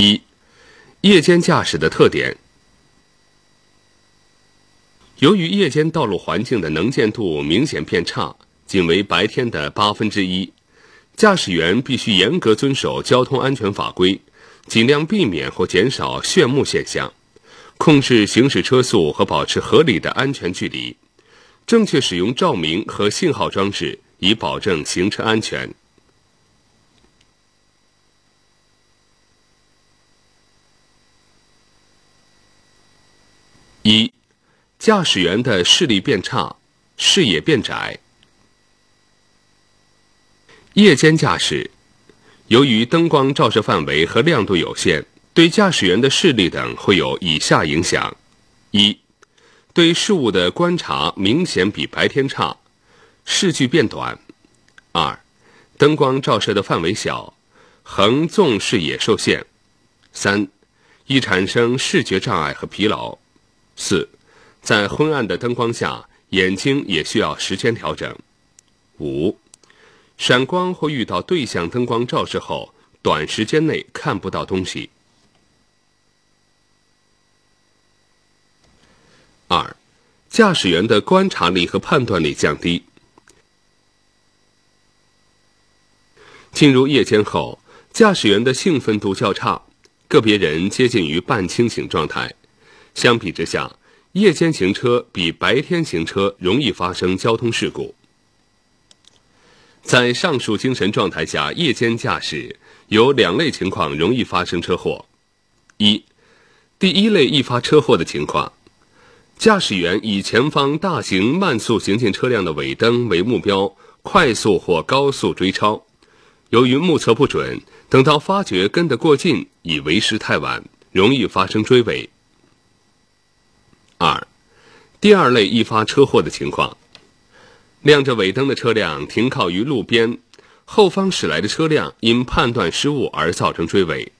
一、夜间驾驶的特点。由于夜间道路环境的能见度明显变差，仅为白天的八分之一，驾驶员必须严格遵守交通安全法规，尽量避免或减少炫目现象，控制行驶车速和保持合理的安全距离，正确使用照明和信号装置，以保证行车安全。一、驾驶员的视力变差，视野变窄。夜间驾驶，由于灯光照射范围和亮度有限，对驾驶员的视力等会有以下影响：一、对事物的观察明显比白天差，视距变短；二、灯光照射的范围小，横纵视野受限；三、易产生视觉障碍和疲劳。四，在昏暗的灯光下，眼睛也需要时间调整。五，闪光或遇到对向灯光照射后，短时间内看不到东西。二，驾驶员的观察力和判断力降低。进入夜间后，驾驶员的兴奋度较差，个别人接近于半清醒状态。相比之下，夜间行车比白天行车容易发生交通事故。在上述精神状态下，夜间驾驶有两类情况容易发生车祸：一，第一类易发车祸的情况，驾驶员以前方大型慢速行进车辆的尾灯为目标，快速或高速追超，由于目测不准，等到发觉跟得过近，已为时太晚，容易发生追尾。第二类易发车祸的情况，亮着尾灯的车辆停靠于路边，后方驶来的车辆因判断失误而造成追尾，